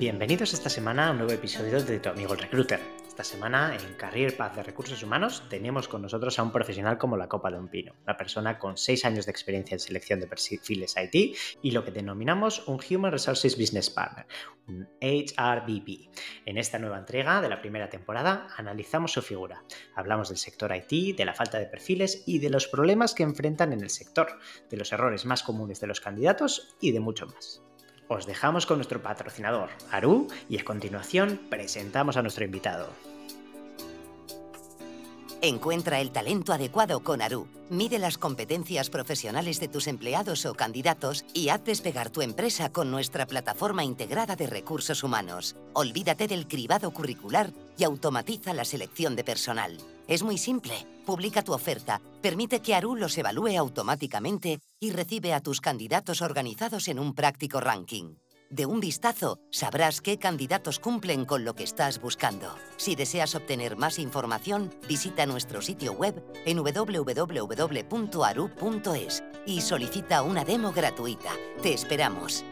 Bienvenidos esta semana a un nuevo episodio de Tu amigo el recruiter. Esta semana en Career Path de Recursos Humanos tenemos con nosotros a un profesional como la copa de un pino, una persona con 6 años de experiencia en selección de perfiles IT y lo que denominamos un Human Resources Business Partner, un HRBP. En esta nueva entrega de la primera temporada analizamos su figura. Hablamos del sector IT, de la falta de perfiles y de los problemas que enfrentan en el sector, de los errores más comunes de los candidatos y de mucho más os dejamos con nuestro patrocinador, Aru, y a continuación presentamos a nuestro invitado. Encuentra el talento adecuado con Aru. Mide las competencias profesionales de tus empleados o candidatos y haz despegar tu empresa con nuestra plataforma integrada de recursos humanos. Olvídate del cribado curricular y automatiza la selección de personal. Es muy simple. Publica tu oferta, permite que Aru los evalúe automáticamente y recibe a tus candidatos organizados en un práctico ranking. De un vistazo, sabrás qué candidatos cumplen con lo que estás buscando. Si deseas obtener más información, visita nuestro sitio web en www.aru.es y solicita una demo gratuita. Te esperamos.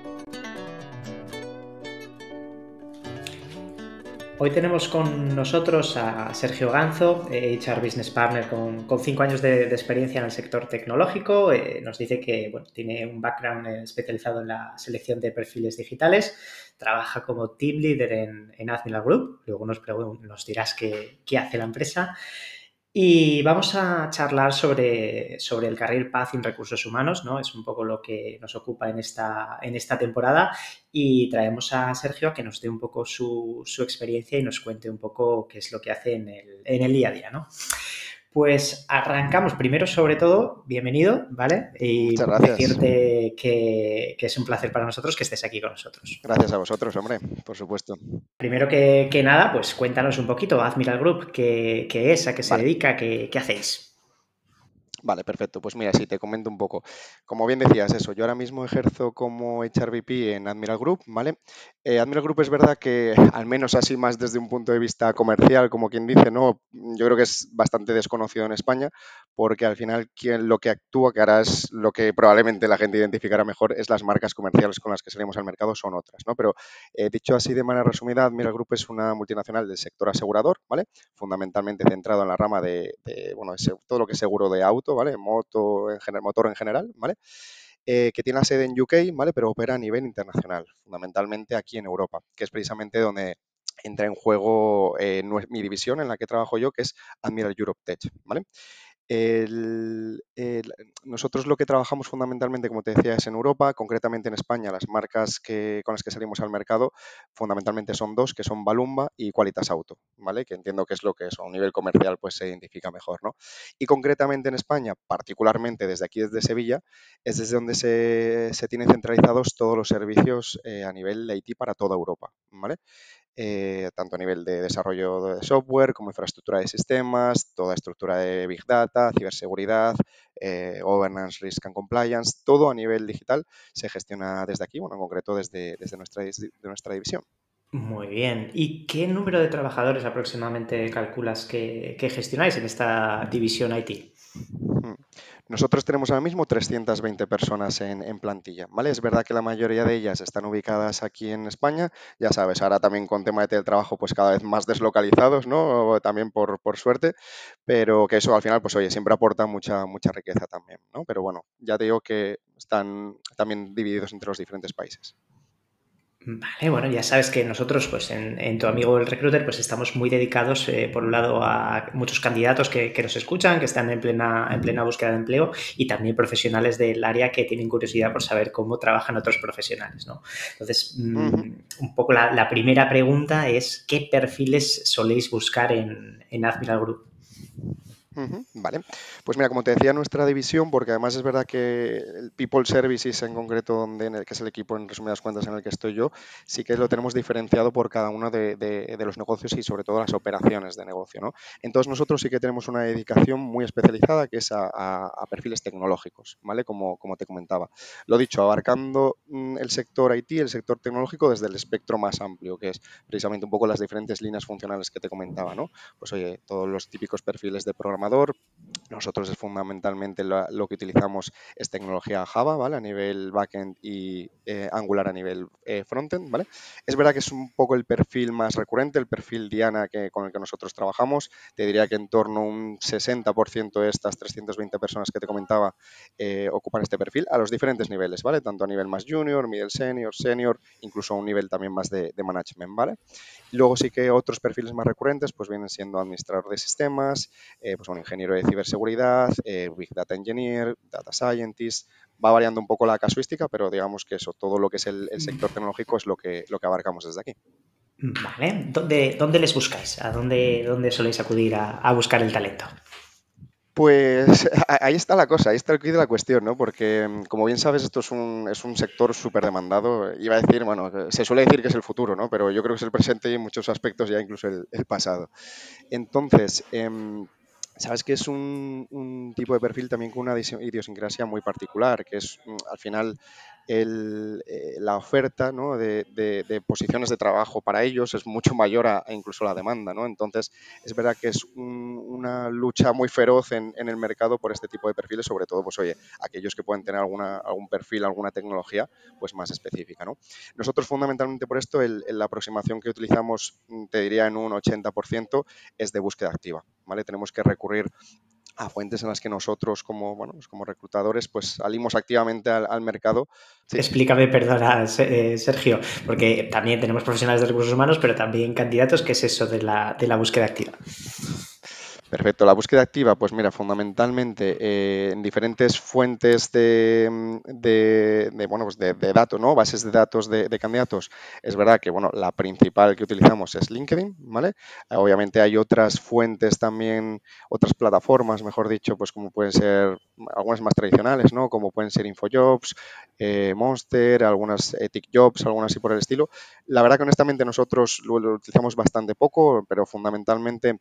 Hoy tenemos con nosotros a Sergio Ganzo, HR Business Partner con, cinco años de, experiencia en el sector tecnológico. Eh, nos dice que tiene un background especializado en la selección de perfiles digitales. Trabaja como team leader en, en Admiral Group. Luego nos, nos dirás qué, qué hace la empresa. Y vamos a charlar sobre, sobre el Career Path en recursos humanos, ¿no? Es un poco lo que nos ocupa en esta, en esta temporada y traemos a Sergio a que nos dé un poco su, su experiencia y nos cuente un poco qué es lo que hace en el, en el día a día, ¿no? Pues arrancamos primero, sobre todo, bienvenido, ¿vale? Y decirte que, es un placer para nosotros que estés aquí con nosotros. Gracias a vosotros, hombre, por supuesto. Primero que, nada, pues cuéntanos un poquito, Admiral Group, qué, es, a qué se dedica, qué, qué hacéis. Vale, perfecto. Pues mira, sí, te comento un poco. Como bien decías, eso, yo ahora mismo ejerzo como HRVP en Admiral Group, ¿vale? Eh, Admiral Group es verdad que, al menos así más desde un punto de vista comercial, como quien dice, ¿no? Yo creo que es bastante desconocido en España, porque al final quien, lo que actúa, que ahora es lo que probablemente la gente identificará mejor, es las marcas comerciales con las que salimos al mercado, son otras, ¿no? Pero eh, dicho así de manera resumida, Admiral Group es una multinacional del sector asegurador, ¿vale? Fundamentalmente centrado en la rama de, de bueno, todo lo que es seguro de auto, Moto en general, motor en general, ¿vale? Eh, que tiene la sede en UK, ¿vale? Pero opera a nivel internacional, fundamentalmente aquí en Europa, que es precisamente donde entra en juego eh, mi división en la que trabajo yo, que es Admiral Europe Tech, ¿vale? Nosotros lo que trabajamos fundamentalmente, como te decía, es en Europa, concretamente en España. Las marcas con las que salimos al mercado fundamentalmente son dos, que son Balumba y Qualitas Auto, ¿vale? Que entiendo que es lo que eso, a un nivel comercial pues se identifica mejor, ¿no? Y concretamente en España, particularmente desde aquí, desde Sevilla, es desde donde se, se tienen centralizados todos los servicios eh, a nivel de IT para toda Europa, ¿vale? Eh, tanto a nivel de desarrollo de software como infraestructura de sistemas, toda estructura de Big Data, ciberseguridad, eh, governance, risk and compliance, todo a nivel digital se gestiona desde aquí, bueno, en concreto desde, desde nuestra, de nuestra división. Muy bien. ¿Y qué número de trabajadores aproximadamente calculas que, que gestionáis en esta división IT? Nosotros tenemos ahora mismo 320 personas en, plantilla, ¿vale? Es verdad que la mayoría de ellas están ubicadas aquí en España, ya sabes, ahora también con tema de teletrabajo pues cada vez más deslocalizados, ¿no? También por, por suerte, pero que eso al final pues oye, siempre aporta mucha, mucha riqueza también, ¿no? Pero bueno, ya digo que están también divididos entre los diferentes países. Vale, bueno, ya sabes que nosotros, pues en, tu amigo el recruiter, pues estamos muy dedicados, eh, por un lado, a muchos candidatos que, nos escuchan, que están en plena, en plena búsqueda de empleo y también profesionales del área que tienen curiosidad por saber cómo trabajan otros profesionales, ¿no? Entonces, mm, un poco la, primera pregunta es, ¿qué perfiles soléis buscar en, en Admiral Group? Vale. Pues mira, como te decía, nuestra división, porque además es verdad que el People Services en concreto, donde, en el, que es el equipo en resumidas cuentas en el que estoy yo, sí que lo tenemos diferenciado por cada uno de, los negocios y sobre todo las operaciones de negocio. ¿no? Entonces nosotros sí que tenemos una dedicación muy especializada que es a, perfiles tecnológicos, ¿vale? Como, como te comentaba. Lo dicho, abarcando mm, el sector IT, el sector tecnológico desde el espectro más amplio, que es precisamente un poco las diferentes líneas funcionales que te comentaba, ¿no? Pues oye, todos los típicos perfiles de programación nosotros es fundamentalmente lo, que utilizamos es tecnología Java, ¿vale? A nivel backend y eh, Angular a nivel eh, frontend, ¿vale? Es verdad que es un poco el perfil más recurrente, el perfil Diana que, con el que nosotros trabajamos. Te diría que en torno a un 60% de estas 320 personas que te comentaba eh, ocupan este perfil a los diferentes niveles, ¿vale? Tanto a nivel más junior, middle senior, senior, incluso a un nivel también más de, de management, ¿vale? Luego sí que otros perfiles más recurrentes pues vienen siendo administrador de sistemas, pues un ingeniero de ciberseguridad, seguridad, eh, Big Data Engineer, Data Scientist. Va variando un poco la casuística, pero digamos que eso, todo lo que es el, sector tecnológico es lo que, lo que abarcamos desde aquí. Vale, ¿dónde, dónde les buscáis? ¿A dónde, dónde soléis acudir a, buscar el talento? Pues ahí está la cosa, ahí está el quid de la cuestión, ¿no? Porque, como bien sabes, esto es un, es un sector súper demandado. Iba a decir, bueno, se suele decir que es el futuro, ¿no? Pero yo creo que es el presente y en muchos aspectos ya incluso el, el pasado. Entonces, eh, Sabes que es un, tipo de perfil también con una idiosincrasia muy particular, que es mm, al final eh, la oferta de, posiciones de trabajo para ellos es mucho mayor a, incluso la demanda. Entonces, es verdad que es una lucha muy feroz en, el mercado por este tipo de perfiles, sobre todo, pues oye, aquellos que pueden tener algún perfil, alguna tecnología pues más específica. ¿no? Nosotros, fundamentalmente por esto, la aproximación que utilizamos, mm, te diría en un 80%, es de búsqueda activa. Tenemos que recurrir a fuentes en las que nosotros como, bueno, pues como reclutadores pues salimos activamente al, mercado. Explícame, perdona, eh, Sergio, porque también tenemos profesionales de recursos humanos, pero también candidatos. ¿Qué es eso de la, de la búsqueda activa? Perfecto. La búsqueda activa, pues mira, fundamentalmente eh, en diferentes fuentes de, de, bueno, pues de, datos, ¿no? Bases de datos de, candidatos. Es verdad que, bueno, la principal que utilizamos es LinkedIn, ¿vale? Obviamente hay otras fuentes también, otras plataformas, mejor dicho, pues como pueden ser algunas más tradicionales, ¿no? Como pueden ser InfoJobs, eh, Monster, algunas Ethic Jobs, algunas así por el estilo. La verdad que honestamente nosotros lo utilizamos bastante poco, pero fundamentalmente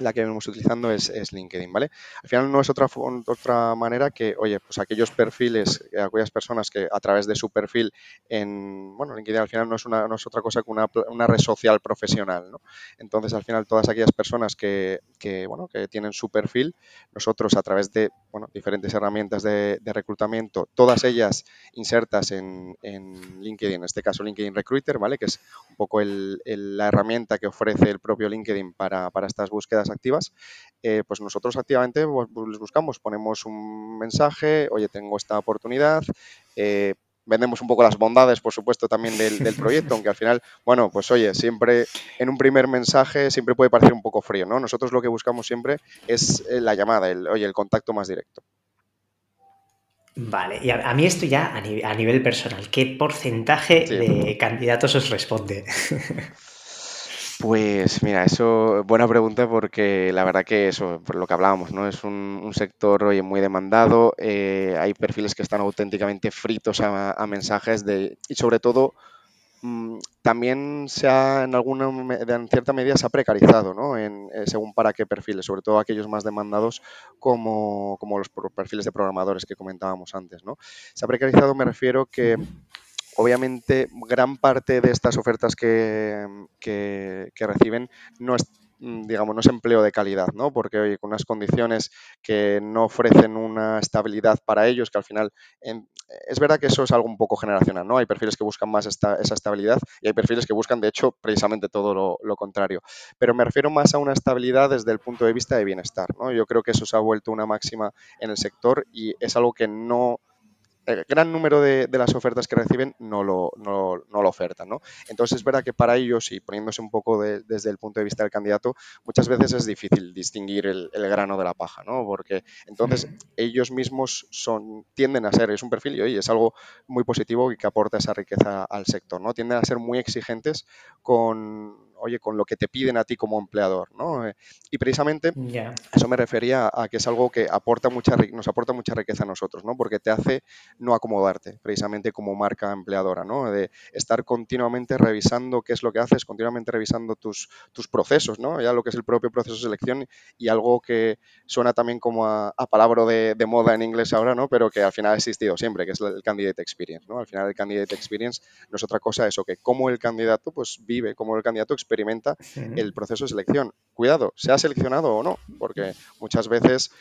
la que vemos utilizando es, LinkedIn, ¿vale? Al final no es otra, otra manera que, oye, pues aquellos perfiles, aquellas personas que a través de su perfil en, bueno, LinkedIn al final no es, una, no es otra cosa que una, una, red social profesional, ¿no? Entonces, al final, todas aquellas personas que, que, bueno, que tienen su perfil, nosotros a través de, bueno, diferentes herramientas de, reclutamiento, todas ellas insertas en, en, LinkedIn, en este caso LinkedIn Recruiter, ¿vale? Que es un poco la herramienta que ofrece el propio LinkedIn para, para estas búsquedas activas, eh, pues nosotros activamente pues, les buscamos, ponemos un mensaje, oye, tengo esta oportunidad, eh, vendemos un poco las bondades, por supuesto, también del, proyecto, aunque al final, bueno, pues oye, siempre en un primer mensaje siempre puede parecer un poco frío, ¿no? Nosotros lo que buscamos siempre es eh, la llamada, el, oye, el contacto más directo. Vale, y a, mí esto ya a, nivel personal, ¿qué porcentaje de candidatos os responde? Pues mira, eso, buena pregunta porque la verdad que eso, por lo que hablábamos, ¿no? Es un, sector hoy muy demandado, eh, hay perfiles que están auténticamente fritos a, mensajes de, y sobre todo mm, también se ha, en alguna, cierta medida se ha precarizado, ¿no? En, eh, según para qué perfiles, sobre todo aquellos más demandados como, como los perfiles de programadores que comentábamos antes, ¿no? Se ha precarizado, me refiero que Obviamente, gran parte de estas ofertas que, reciben no es digamos, no es empleo de calidad, ¿no? Porque oye, con unas condiciones que no ofrecen una estabilidad para ellos, que al final es verdad que eso es algo un poco generacional, ¿no? Hay perfiles que buscan más esa estabilidad y hay perfiles que buscan, de hecho, precisamente todo lo, lo, contrario. Pero me refiero más a una estabilidad desde el punto de vista de bienestar, ¿no? Yo creo que eso se ha vuelto una máxima en el sector y es algo que no el gran número de, las ofertas que reciben no lo, no, lo ofertan. ¿no? Entonces es verdad que para ellos, y poniéndose un poco desde el punto de vista del candidato, muchas veces es difícil distinguir el, grano de la paja, ¿no? porque entonces ellos mismos son, tienden a ser, es un perfil y es algo muy positivo y que aporta esa riqueza al sector, ¿no? tienden a ser muy exigentes con oye, con lo que te piden a ti como empleador, ¿no? Eh, y precisamente eso me refería a que es algo que aporta mucha, nos aporta mucha riqueza a nosotros, ¿no? Porque te hace no acomodarte, precisamente como marca empleadora, ¿no? De estar continuamente revisando qué es lo que haces, continuamente revisando tus, tus procesos, ¿no? Ya lo que es el propio proceso de selección y algo que suena también como a, palabra de, de, moda en inglés ahora, ¿no? Pero que al final ha existido siempre, que es el candidate experience, ¿no? Al final el candidate experience no es otra cosa eso, que cómo el candidato pues vive, cómo el candidato experimenta el proceso de selección. Cuidado, sea seleccionado o no, porque muchas veces,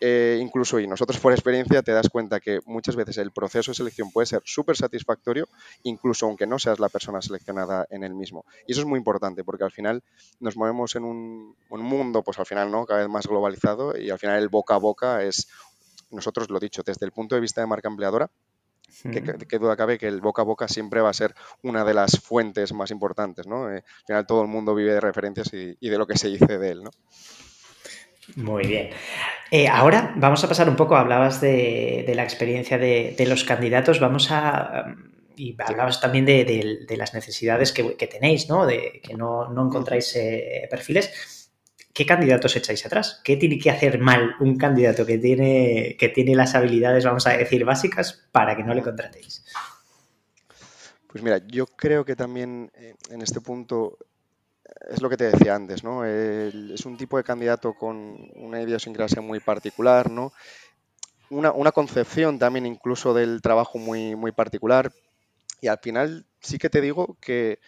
eh, incluso y nosotros por experiencia, te das cuenta que muchas veces el proceso de selección puede ser súper satisfactorio, incluso aunque no seas la persona seleccionada en el mismo. Y eso es muy importante, porque al final nos movemos en un, un mundo, pues al final, ¿no? Cada vez más globalizado y al final el boca a boca es, nosotros lo dicho, desde el punto de vista de marca empleadora, que, duda cabe que el boca a boca siempre va a ser una de las fuentes más importantes, ¿no? Eh, al final todo el mundo vive de referencias y, de lo que se dice de él, ¿no? Muy bien. Eh, ahora vamos a pasar un poco, hablabas de, la experiencia de, los candidatos, vamos a... Y hablabas también de, las necesidades que, tenéis, ¿no? De que no, encontráis eh, perfiles. ¿Qué candidatos echáis atrás? ¿Qué tiene que hacer mal un candidato que tiene, que tiene las habilidades, vamos a decir, básicas para que no le contratéis? Pues mira, yo creo que también eh, en este punto es lo que te decía antes, ¿no? es un tipo de candidato con una idiosincrasia muy particular, ¿no? Una, una, concepción también incluso del trabajo muy, muy particular. Y al final sí que te digo que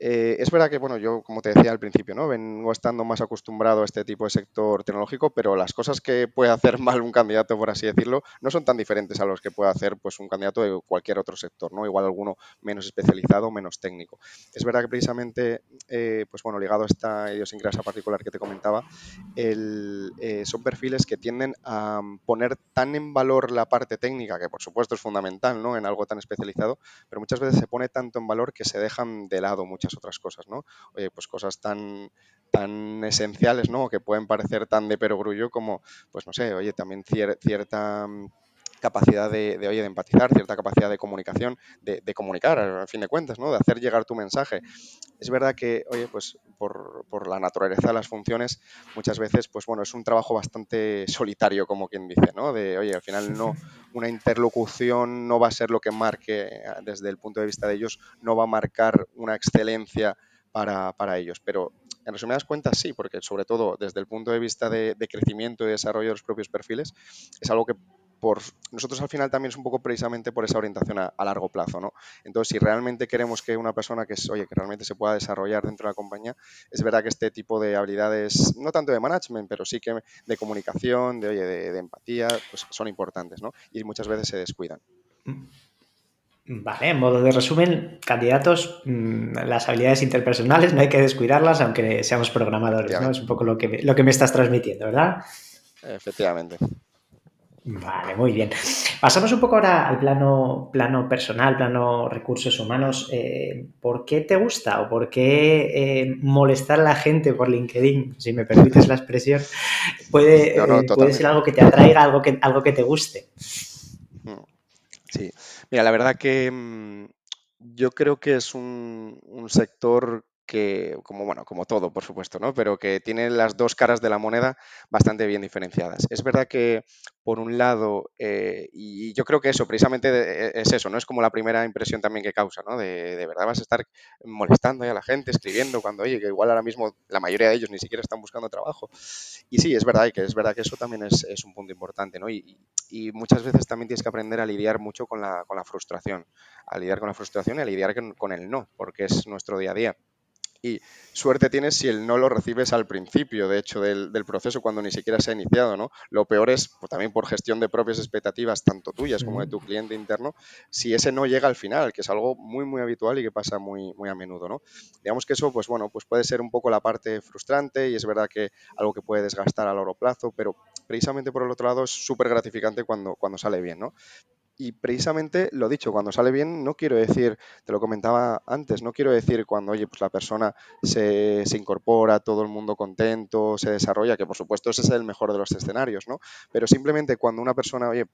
eh, es verdad que, bueno, yo como te decía al principio, ¿no? Vengo estando más acostumbrado a este tipo de sector tecnológico, pero las cosas que puede hacer mal un candidato, por así decirlo, no son tan diferentes a los que puede hacer pues, un candidato de cualquier otro sector, ¿no? Igual alguno menos especializado, menos técnico. Es verdad que precisamente, eh, pues bueno, ligado a esta idiosincrasia particular que te comentaba, eh, son perfiles que tienden a poner tan en valor la parte técnica, que por supuesto es fundamental, ¿no? En algo tan especializado, pero muchas veces se pone tanto en valor que se dejan de lado muchas otras cosas, ¿no? Oye, pues cosas tan, tan esenciales, ¿no? Que pueden parecer tan de perogrullo como, pues no sé, oye, también cierta mm, capacidad de, oye, de empatizar, cierta capacidad de comunicación, de, comunicar, al fin de cuentas, ¿no? De hacer llegar tu mensaje. Es verdad que, oye, pues por, por, la naturaleza de las funciones, muchas veces, pues bueno, es un trabajo bastante solitario, como quien dice, ¿no? De, oye, al final no, una interlocución no va a ser lo que marque, desde el punto de vista de ellos, no va a marcar una excelencia para, para ellos, pero en resumidas cuentas, sí, porque sobre todo desde el punto de vista de, de, crecimiento y desarrollo de los propios perfiles, es algo que por nosotros al final también es un poco precisamente por esa orientación a, largo plazo, ¿no? Entonces, si realmente queremos que una persona que es, oye, que realmente se pueda desarrollar dentro de la compañía, es verdad que este tipo de habilidades, no tanto de management, pero sí que de comunicación, de, oye, de, empatía, pues son importantes, ¿no? Y muchas veces se descuidan. Vale, en modo de resumen, candidatos, mm, las habilidades interpersonales no hay que descuidarlas, aunque seamos programadores, ¿no? Es un poco lo que, lo que me estás transmitiendo, ¿verdad? Efectivamente. Vale, muy bien. Pasamos un poco ahora al plano, plano personal, plano recursos humanos. Eh, ¿Por qué te gusta o por qué eh, molestar a la gente por LinkedIn, si me permites la expresión, puede, eh, puede ser algo que te atraiga, algo que, algo que te guste? Mm, sí, mira, la verdad que mm, yo creo que es un, un sector que, como bueno, como todo, por supuesto, ¿no? Pero que tiene las dos caras de la moneda bastante bien diferenciadas. Es verdad que, por un lado, eh, y yo creo que eso precisamente e, es eso, ¿no? Es como la primera impresión también que causa, ¿no? De, de verdad vas a estar molestando a la gente, escribiendo, cuando, oye, que igual ahora mismo la mayoría de ellos ni siquiera están buscando trabajo. Y sí, es verdad, que es verdad que eso también es, es un punto importante, ¿no? Y, y, muchas veces también tienes que aprender a lidiar mucho con la, con la frustración, a lidiar con la frustración y a lidiar con, con el no, porque es nuestro día a día. Y suerte tienes si el no lo recibes al principio, de hecho, del, proceso, cuando ni siquiera se ha iniciado, ¿no? Lo peor es, pues, también por gestión de propias expectativas, tanto tuyas como de tu cliente interno, si ese no llega al final, que es algo muy, muy habitual y que pasa muy, muy a menudo, ¿no? Digamos que eso, pues bueno, pues puede ser un poco la parte frustrante y es verdad que algo que puede desgastar a largo plazo, pero precisamente por el otro lado es súper gratificante cuando, cuando sale bien, ¿no? Y precisamente lo dicho, cuando sale bien, no quiero decir, te lo comentaba antes, no quiero decir cuando, oye, pues la persona se, se, incorpora, todo el mundo contento, se desarrolla, que por supuesto ese es el mejor de los escenarios, ¿no? Pero simplemente cuando una persona, oye,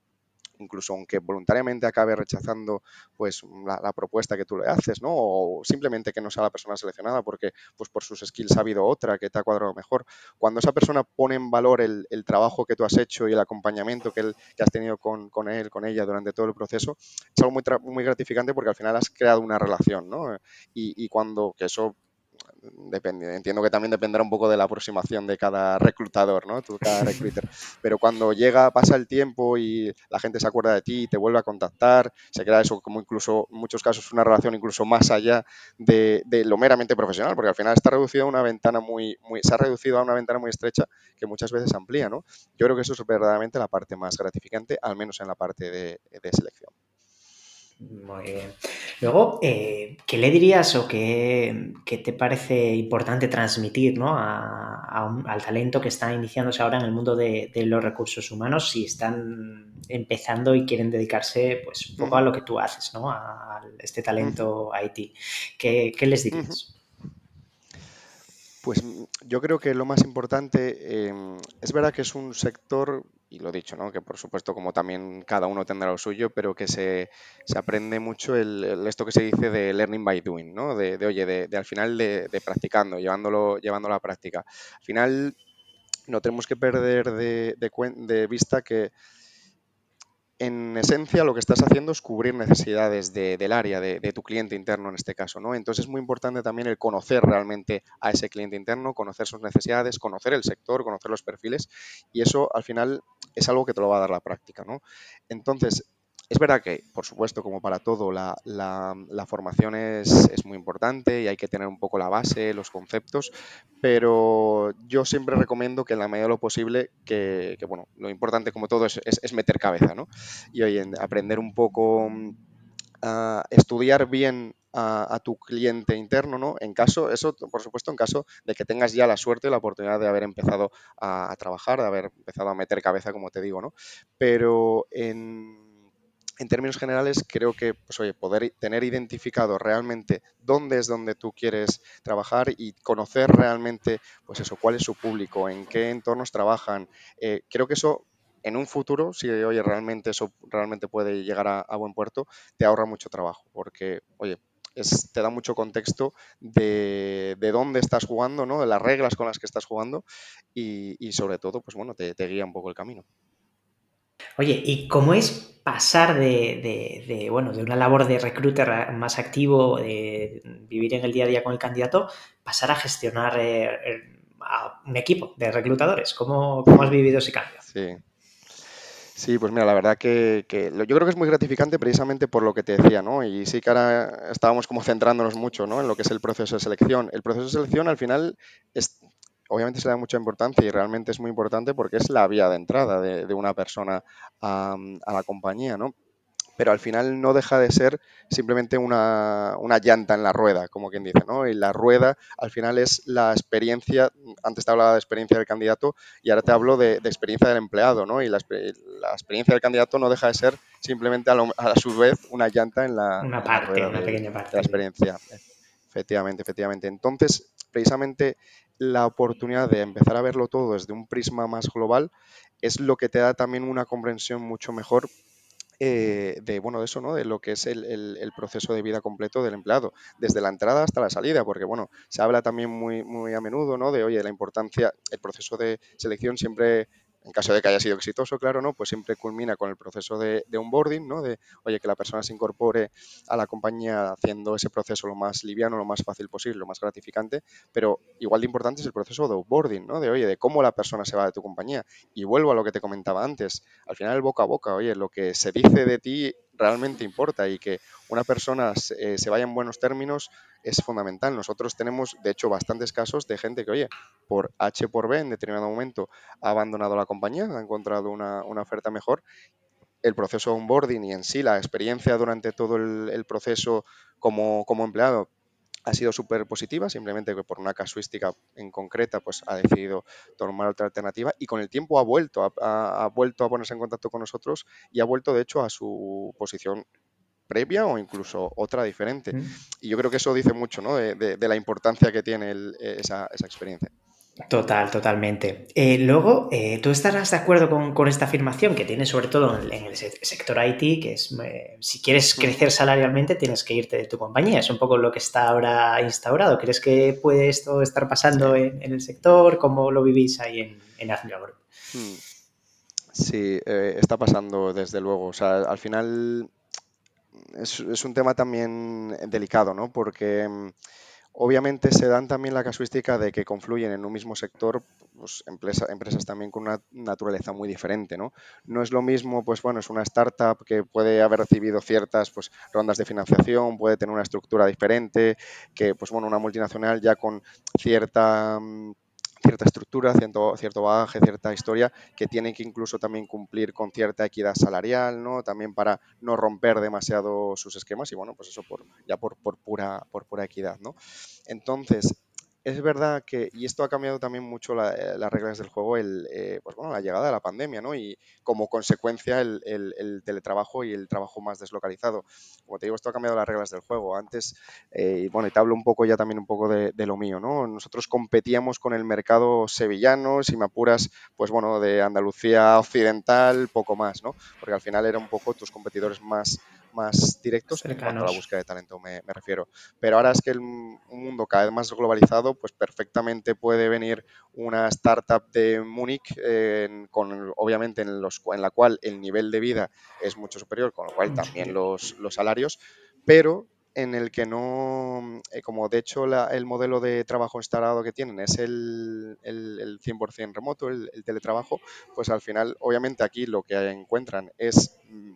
incluso aunque voluntariamente acabe rechazando pues la, propuesta que tú le haces, ¿no? O simplemente que no sea la persona seleccionada porque pues por sus skills ha habido otra que te ha cuadrado mejor. Cuando esa persona pone en valor el, trabajo que tú has hecho y el acompañamiento que, has tenido con, él, con ella durante todo el proceso, es algo muy, muy gratificante porque al final has creado una relación, ¿no? Y, y cuando, que eso depende, entiendo que también dependerá un poco de la aproximación de cada reclutador, ¿no? Tú, cada recruiter. Pero cuando llega, pasa el tiempo y la gente se acuerda de ti y te vuelve a contactar, se crea eso como incluso, en muchos casos, una relación incluso más allá de, lo meramente profesional, porque al final está reducido a una ventana muy, muy, se ha reducido a una ventana muy estrecha que muchas veces amplía, ¿no? Yo creo que eso es verdaderamente la parte más gratificante, al menos en la parte de selección. Muy bien. Luego, eh, ¿qué le dirías o qué, te parece importante transmitir al talento que está iniciándose ahora en el mundo de, los recursos humanos si están empezando y quieren dedicarse pues, un poco a lo que tú haces, ¿no? a este talento IT? ¿Qué, les dirías? Pues yo creo que lo más importante, em, es verdad que es un sector y lo dicho, ¿no? que por supuesto como también cada uno tendrá lo suyo, pero que se, aprende mucho el, esto que se dice de learning by doing, ¿no? de, oye, de, al final de, practicando, llevándolo, llevándolo a la práctica. Al final no tenemos que perder de vista que en esencia lo que estás haciendo es cubrir necesidades del área, de, tu cliente interno en este caso, ¿no? Entonces es muy importante también el conocer realmente a ese cliente interno, conocer sus necesidades, conocer el sector, conocer los perfiles y eso al final es algo que te lo va a dar la práctica, ¿no? Entonces, es verdad que, por supuesto, como para todo, la, formación es, muy importante y hay que tener un poco la base, los conceptos, pero yo siempre recomiendo que en la medida de lo posible, que, bueno, lo importante como todo es, meter cabeza, ¿no? Y oye, aprender un poco a estudiar bien a, tu cliente interno, ¿no? En caso, eso por supuesto, en caso de que tengas ya la suerte y la oportunidad de haber empezado a, a trabajar, de haber empezado a meter cabeza, como te digo, ¿no? Pero en en términos generales, creo que, pues oye, poder tener identificado realmente dónde es donde tú quieres trabajar y conocer realmente, pues eso, cuál es su público, en qué entornos trabajan. Eh, creo que eso, en un futuro, si oye, realmente eso realmente puede llegar a, buen puerto, te ahorra mucho trabajo, porque, oye, te da mucho contexto de, dónde estás jugando, ¿no? de las reglas con las que estás jugando y, sobre todo, pues bueno, te guía un poco el camino. Oye, ¿y cómo es pasar de, bueno, de una labor de recruiter más activo, de vivir en el día a día con el candidato, pasar a gestionar eh, a un equipo de reclutadores? ¿Cómo, has vivido ese cambio? Sí. Sí, pues mira, la verdad que, yo creo que es muy gratificante precisamente por lo que te decía, ¿no? Y sí que ahora estábamos como centrándonos mucho, ¿no? En lo que es el proceso de selección. El proceso de selección al final es, obviamente se le da mucha importancia y realmente es muy importante porque es la vía de entrada de, una persona a, la compañía, ¿no? Pero al final no deja de ser simplemente una, llanta en la rueda, como quien dice, ¿no? Y la rueda al final es la experiencia, antes te hablaba de experiencia del candidato y ahora te hablo de, experiencia del empleado, ¿no? Y la, experiencia del candidato no deja de ser simplemente a, su vez una llanta en la, una parte, una pequeña parte de la experiencia. Efectivamente, efectivamente. Entonces, precisamente la oportunidad de empezar a verlo todo desde un prisma más global es lo que te da también una comprensión mucho mejor eh, de bueno de eso no de lo que es el, proceso de vida completo del empleado desde la entrada hasta la salida porque bueno se habla también muy muy a menudo no de oye la importancia el proceso de selección siempre en caso de que haya sido exitoso, claro, ¿no? Pues siempre culmina con el proceso de, onboarding, ¿no? De, oye, que la persona se incorpore a la compañía haciendo ese proceso lo más liviano, lo más fácil posible, lo más gratificante, pero igual de importante es el proceso de onboarding, ¿no? De, oye, de cómo la persona se va de tu compañía. Y vuelvo a lo que te comentaba antes, al final el boca a boca, oye, lo que se dice de ti realmente importa y que una persona eh, se, vaya en buenos términos es fundamental. Nosotros tenemos, de hecho, bastantes casos de gente que, oye, por H por B en determinado momento ha abandonado la compañía, ha encontrado una, oferta mejor. El proceso de onboarding y en sí la experiencia durante todo el, proceso como, como empleado ha sido súper positiva, simplemente que por una casuística en concreta pues ha decidido tomar otra alternativa y con el tiempo ha vuelto, ha, vuelto a ponerse en contacto con nosotros y ha vuelto de hecho a su posición previa o incluso otra diferente. Mm. Y yo creo que eso dice mucho ¿no? de, la importancia que tiene esa, esa experiencia. Total, totalmente. Eh, luego, eh, ¿tú estarás de acuerdo con, esta afirmación que tiene sobre todo en, el sector IT, que es, eh, si quieres crecer salarialmente tienes que irte de tu compañía? Es un poco lo que está ahora instaurado. ¿Crees que puede esto estar pasando en, el sector? ¿Cómo lo vivís ahí en, en Group? Hmm. Sí, está pasando desde luego. O sea, al final es, es un tema también delicado, ¿no? Porque mm, Obviamente se dan también la casuística de que confluyen en un mismo sector pues, empresas también con una naturaleza muy diferente, ¿no? No es lo mismo, pues bueno, es una startup que puede haber recibido ciertas pues, rondas de financiación, puede tener una estructura diferente, que pues bueno, una multinacional ya con cierta mm, cierta estructura, cierto, cierto bagaje, cierta historia, que tiene que incluso también cumplir con cierta equidad salarial, ¿no? También para no romper demasiado sus esquemas y bueno, pues eso por, ya por, por, pura, por pura equidad, ¿no? Entonces, es verdad que, y esto ha cambiado también mucho eh, las reglas del juego, el, eh, pues bueno, la llegada de la pandemia, ¿no? Y como consecuencia el, teletrabajo y el trabajo más deslocalizado. Como te digo, esto ha cambiado las reglas del juego. Antes, eh, y bueno, y te hablo un poco ya también un poco de, lo mío, ¿no? Nosotros competíamos con el mercado sevillano, si me apuras, pues bueno, de Andalucía occidental, poco más, ¿no? Porque al final eran un poco tus competidores más, más directos en cuanto a la búsqueda de talento, me, refiero. Pero ahora es que el, un mundo cada vez más globalizado, pues perfectamente puede venir una startup de Múnich, con, obviamente en, los, en la cual el nivel de vida es mucho superior, con lo cual también los, los salarios, pero en el que no, eh, como de hecho el modelo de trabajo instalado que tienen es el, el, el 100% remoto, el, el, teletrabajo, pues al final obviamente aquí lo que encuentran es mm,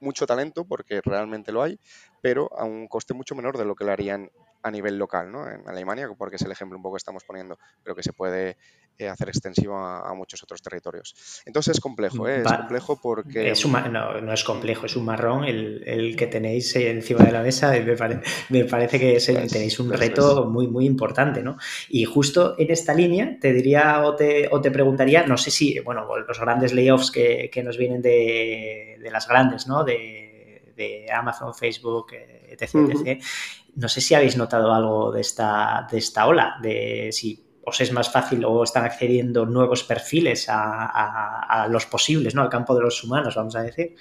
mucho talento, porque realmente lo hay, pero a un coste mucho menor de lo que lo harían a nivel local, ¿no? En Alemania, porque es el ejemplo un poco que estamos poniendo, pero que se puede eh, hacer extensivo a, muchos otros territorios. Entonces es complejo, ¿eh? es complejo porque... Es no, no, es complejo, es un marrón el, que tenéis encima de la mesa me, me parece que tenéis un reto muy, muy importante, ¿no? Y justo en esta línea te diría o te, o te preguntaría, no sé si, bueno, los grandes layoffs que, que nos vienen de, de las grandes, ¿no? De, de Amazon, Facebook, eh, etc, etc. No sé si habéis notado algo de esta, de esta ola, de si os es más fácil o están accediendo nuevos perfiles a, los posibles, ¿no? Al campo de los humanos, vamos a decir.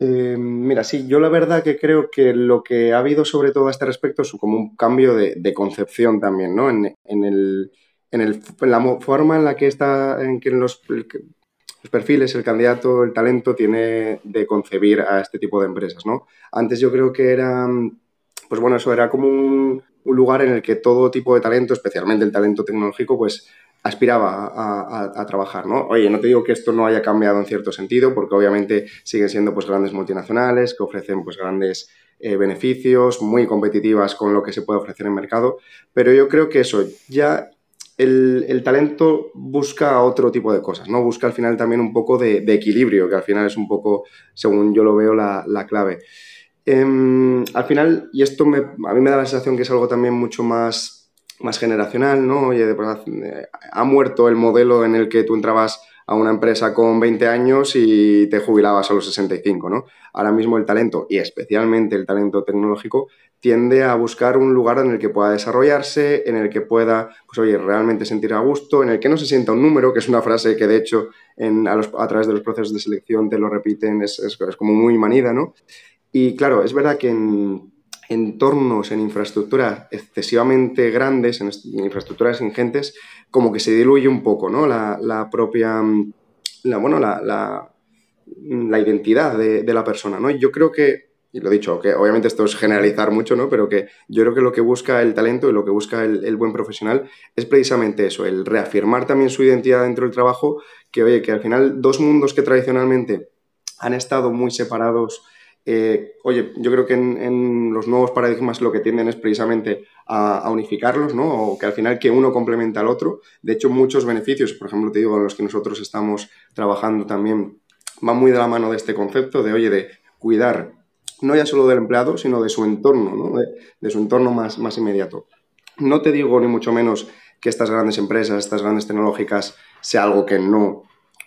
Eh, mira, sí, yo la verdad que creo que lo que ha habido sobre todo a este respecto es como un cambio de, concepción también, ¿no? En, el, en, el, en, la forma en la que está, en que los, los perfiles, el candidato, el talento tiene de concebir a este tipo de empresas, ¿no? Antes yo creo que era, pues bueno, eso era como un, lugar en el que todo tipo de talento, especialmente el talento tecnológico, pues aspiraba a, trabajar, ¿no? Oye, no te digo que esto no haya cambiado en cierto sentido, porque obviamente siguen siendo pues grandes multinacionales que ofrecen pues grandes eh, beneficios, muy competitivas con lo que se puede ofrecer en mercado, pero yo creo que eso ya el, talento busca otro tipo de cosas, ¿no? Busca al final también un poco de, equilibrio, que al final es un poco, según yo lo veo, la, clave. Em, al final, y esto a mí me da la sensación que es algo también mucho más, más generacional, ¿no? Oye, eh, ha muerto el modelo en el que tú entrabas a una empresa con 20 años y te jubilabas a los 65, ¿no? Ahora mismo el talento, y especialmente el talento tecnológico, tiende a buscar un lugar en el que pueda desarrollarse, en el que pueda, pues oye, realmente sentir a gusto, en el que no se sienta un número, que es una frase que de hecho a, través de los procesos de selección te lo repiten, es, como muy manida, ¿no? Y claro, es verdad que en entornos, en infraestructuras excesivamente grandes, en infraestructuras ingentes, como que se diluye un poco, ¿no? La, propia, la, bueno, la, identidad de, de la persona, ¿no? Yo creo que y lo dicho, que obviamente esto es generalizar mucho, ¿no? Pero que yo creo que lo que busca el talento y lo que busca el, buen profesional es precisamente eso, el reafirmar también su identidad dentro del trabajo, que oye, que al final dos mundos que tradicionalmente han estado muy separados, eh, oye, yo creo que en, los nuevos paradigmas lo que tienden es precisamente a, unificarlos, ¿no? O que al final que uno complementa al otro. De hecho, muchos beneficios, por ejemplo, te digo, en los que nosotros estamos trabajando también, van muy de la mano de este concepto de, oye, de cuidar no ya solo del empleado, sino de su entorno, ¿no? de, su entorno más, más inmediato. No te digo ni mucho menos que estas grandes empresas, estas grandes tecnológicas, sea algo que no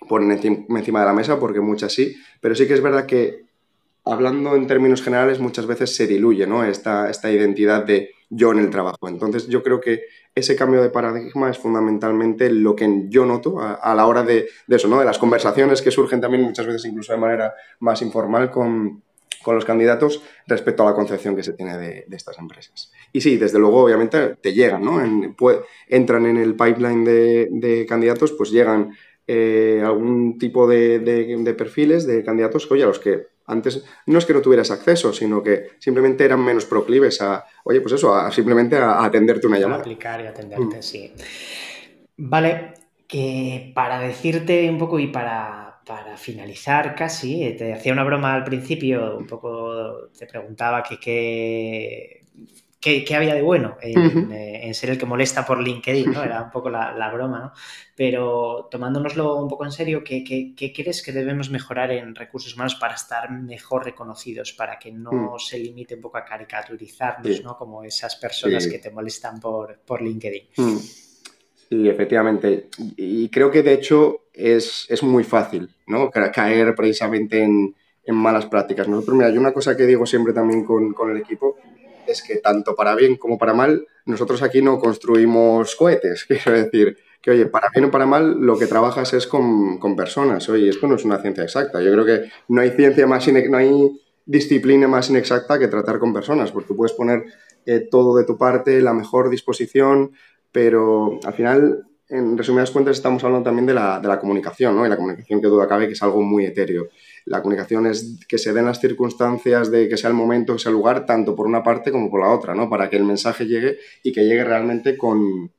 ponen encima de la mesa, porque muchas sí, pero sí que es verdad que, hablando en términos generales, muchas veces se diluye ¿no? esta, esta identidad de yo en el trabajo. Entonces, yo creo que ese cambio de paradigma es fundamentalmente lo que yo noto a, la hora de, de, eso, ¿no? de las conversaciones que surgen también muchas veces incluso de manera más informal con, con los candidatos respecto a la concepción que se tiene de, estas empresas. Y sí, desde luego, obviamente, te llegan, ¿no? entran en el pipeline de, candidatos, pues llegan eh, algún tipo de, perfiles de candidatos que, oye, a los que Antes no es que no tuvieras acceso, sino que simplemente eran menos proclives a, oye, pues eso, a simplemente a, atenderte una llamada. A aplicar y atenderte, mm. sí. Vale, que para decirte un poco y para, para, finalizar casi, eh, te hacía una broma al principio, un poco te preguntaba que qué qué, había de bueno eh, en, ser el que molesta por LinkedIn, ¿no? Era un poco la, broma, ¿no? Pero tomándonoslo un poco en serio, ¿qué, crees que debemos mejorar en recursos humanos para estar mejor reconocidos, para que no mm. se limite un poco a caricaturizarnos, ¿no? Como esas personas que te molestan por, por LinkedIn. Mm. Sí, efectivamente. Y creo que de hecho es, muy fácil, ¿no? Caer precisamente en, malas prácticas. Nosotros, mira, hay una cosa que digo siempre también con, con el equipo, es que tanto para bien como para mal, nosotros aquí no construimos cohetes. Quiero decir que, oye, para bien o para mal, lo que trabajas es con, personas. Oye, esto no es una ciencia exacta. Yo creo que no hay ciencia más, no hay disciplina más inexacta que tratar con personas, porque tú puedes poner eh, todo de tu parte, la mejor disposición, pero al final en resumidas cuentas estamos hablando también de la, de la, comunicación, ¿no? Y la comunicación que duda cabe que es algo muy etéreo. La comunicación es que se den las circunstancias de que sea el momento, que sea el lugar, tanto por una parte como por la otra, ¿no? Para que el mensaje llegue y que llegue realmente con,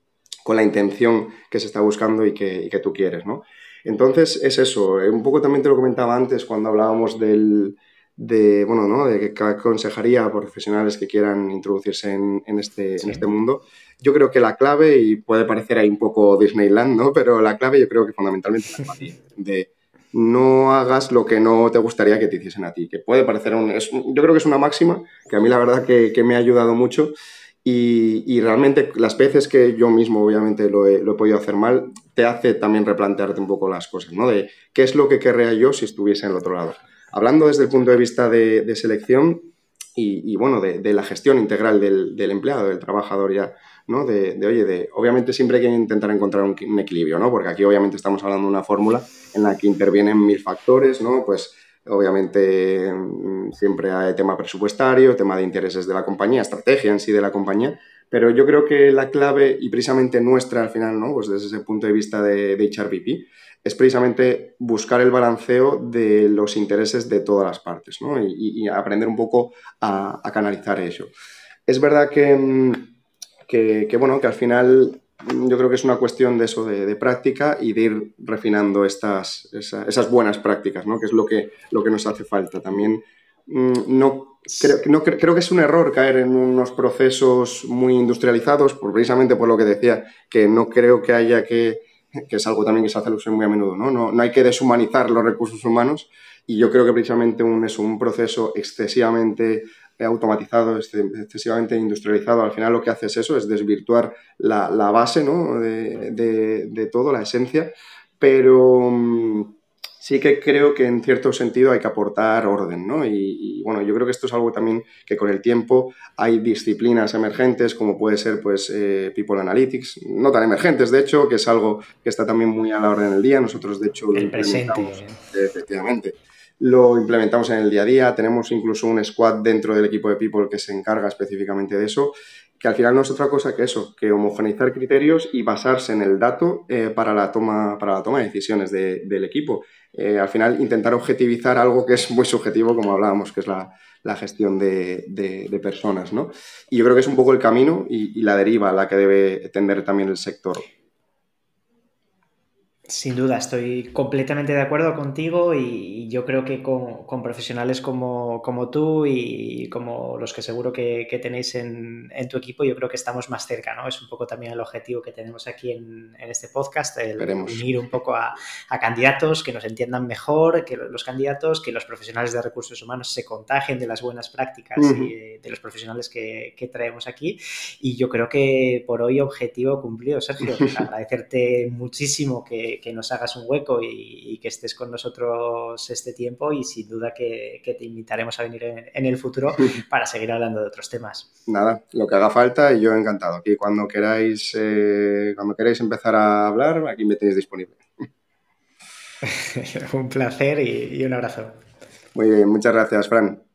con la intención que se está buscando y que, y que, tú quieres, ¿no? Entonces es eso. Un poco también te lo comentaba antes cuando hablábamos del, de, bueno, ¿no? de que aconsejaría a profesionales que quieran introducirse en, en este, en este mundo yo creo que la clave, y puede parecer ahí un poco Disneyland, ¿no? Pero la clave yo creo que fundamentalmente es la de no hagas lo que no te gustaría que te hiciesen a ti, que puede parecer un... yo creo que es una máxima que a mí la verdad que, me ha ayudado mucho y, realmente las veces que yo mismo obviamente lo he, podido hacer mal, te hace también replantearte un poco las cosas, ¿no? De qué es lo que querría yo si estuviese en el otro lado. Hablando desde el punto de vista de, selección y, bueno, de, la gestión integral del, del empleado, del trabajador ya ¿no? De, oye, de, obviamente siempre hay que intentar encontrar un, equilibrio, ¿no? Porque aquí obviamente estamos hablando de una fórmula en la que intervienen mil factores, ¿no? Pues obviamente mm, siempre hay tema presupuestario, tema de intereses de la compañía, estrategia en sí de la compañía, pero yo creo que la clave y precisamente nuestra al final, ¿no? Pues desde ese punto de vista de, de HRPP, es precisamente buscar el balanceo de los intereses de todas las partes, ¿no? Y, aprender un poco a, canalizar eso. Es verdad que mm, que, bueno, que al final yo creo que es una cuestión de eso, de, práctica y de ir refinando estas, esas buenas prácticas, ¿no? que es lo que, lo que nos hace falta. También mm, no, creo, no, creo que es un error caer en unos procesos muy industrializados, precisamente por lo que decía, que no creo que haya que, que es algo también que se hace muy a menudo, ¿no? No, no hay que deshumanizar los recursos humanos y yo creo que precisamente un, es un proceso excesivamente automatizado, excesivamente industrializado, al final lo que hace es eso, es desvirtuar la, base ¿no? de, todo, la esencia, pero mm, sí que creo que en cierto sentido hay que aportar orden, ¿no? Y, bueno, yo creo que esto es algo también que con el tiempo hay disciplinas emergentes, como puede ser pues eh, People Analytics, no tan emergentes de hecho, que es algo que está también muy a la orden del día, nosotros de hecho... El presente. Efectivamente lo implementamos en el día a día, tenemos incluso un squad dentro del equipo de People que se encarga específicamente de eso, que al final no es otra cosa que eso, que homogeneizar criterios y basarse en el dato eh, para, la toma, para la toma de decisiones del equipo. Eh, al final intentar objetivizar algo que es muy subjetivo, como hablábamos, que es la, gestión de, personas. ¿no? Y yo creo que es un poco el camino y, y la deriva a la que debe tender también el sector. Sin duda, estoy completamente de acuerdo contigo y yo creo que con, profesionales como, tú y como los que seguro que, tenéis en, tu equipo, yo creo que estamos más cerca, ¿no? Es un poco también el objetivo que tenemos aquí en, este podcast, el unir un poco a, candidatos que nos entiendan mejor, que los candidatos, que los profesionales de recursos humanos se contagien de las buenas prácticas y de los profesionales que, que, traemos aquí. Y yo creo que por hoy objetivo cumplido, Sergio. Agradecerte muchísimo que que, nos hagas un hueco y, que estés con nosotros este tiempo y sin duda que, te invitaremos a venir en, el futuro para seguir hablando de otros temas. Nada, lo que haga falta y yo encantado. Aquí cuando queráis, eh, cuando queráis empezar a hablar, aquí me tenéis disponible. un placer y un abrazo. Muy bien, muchas gracias, Fran.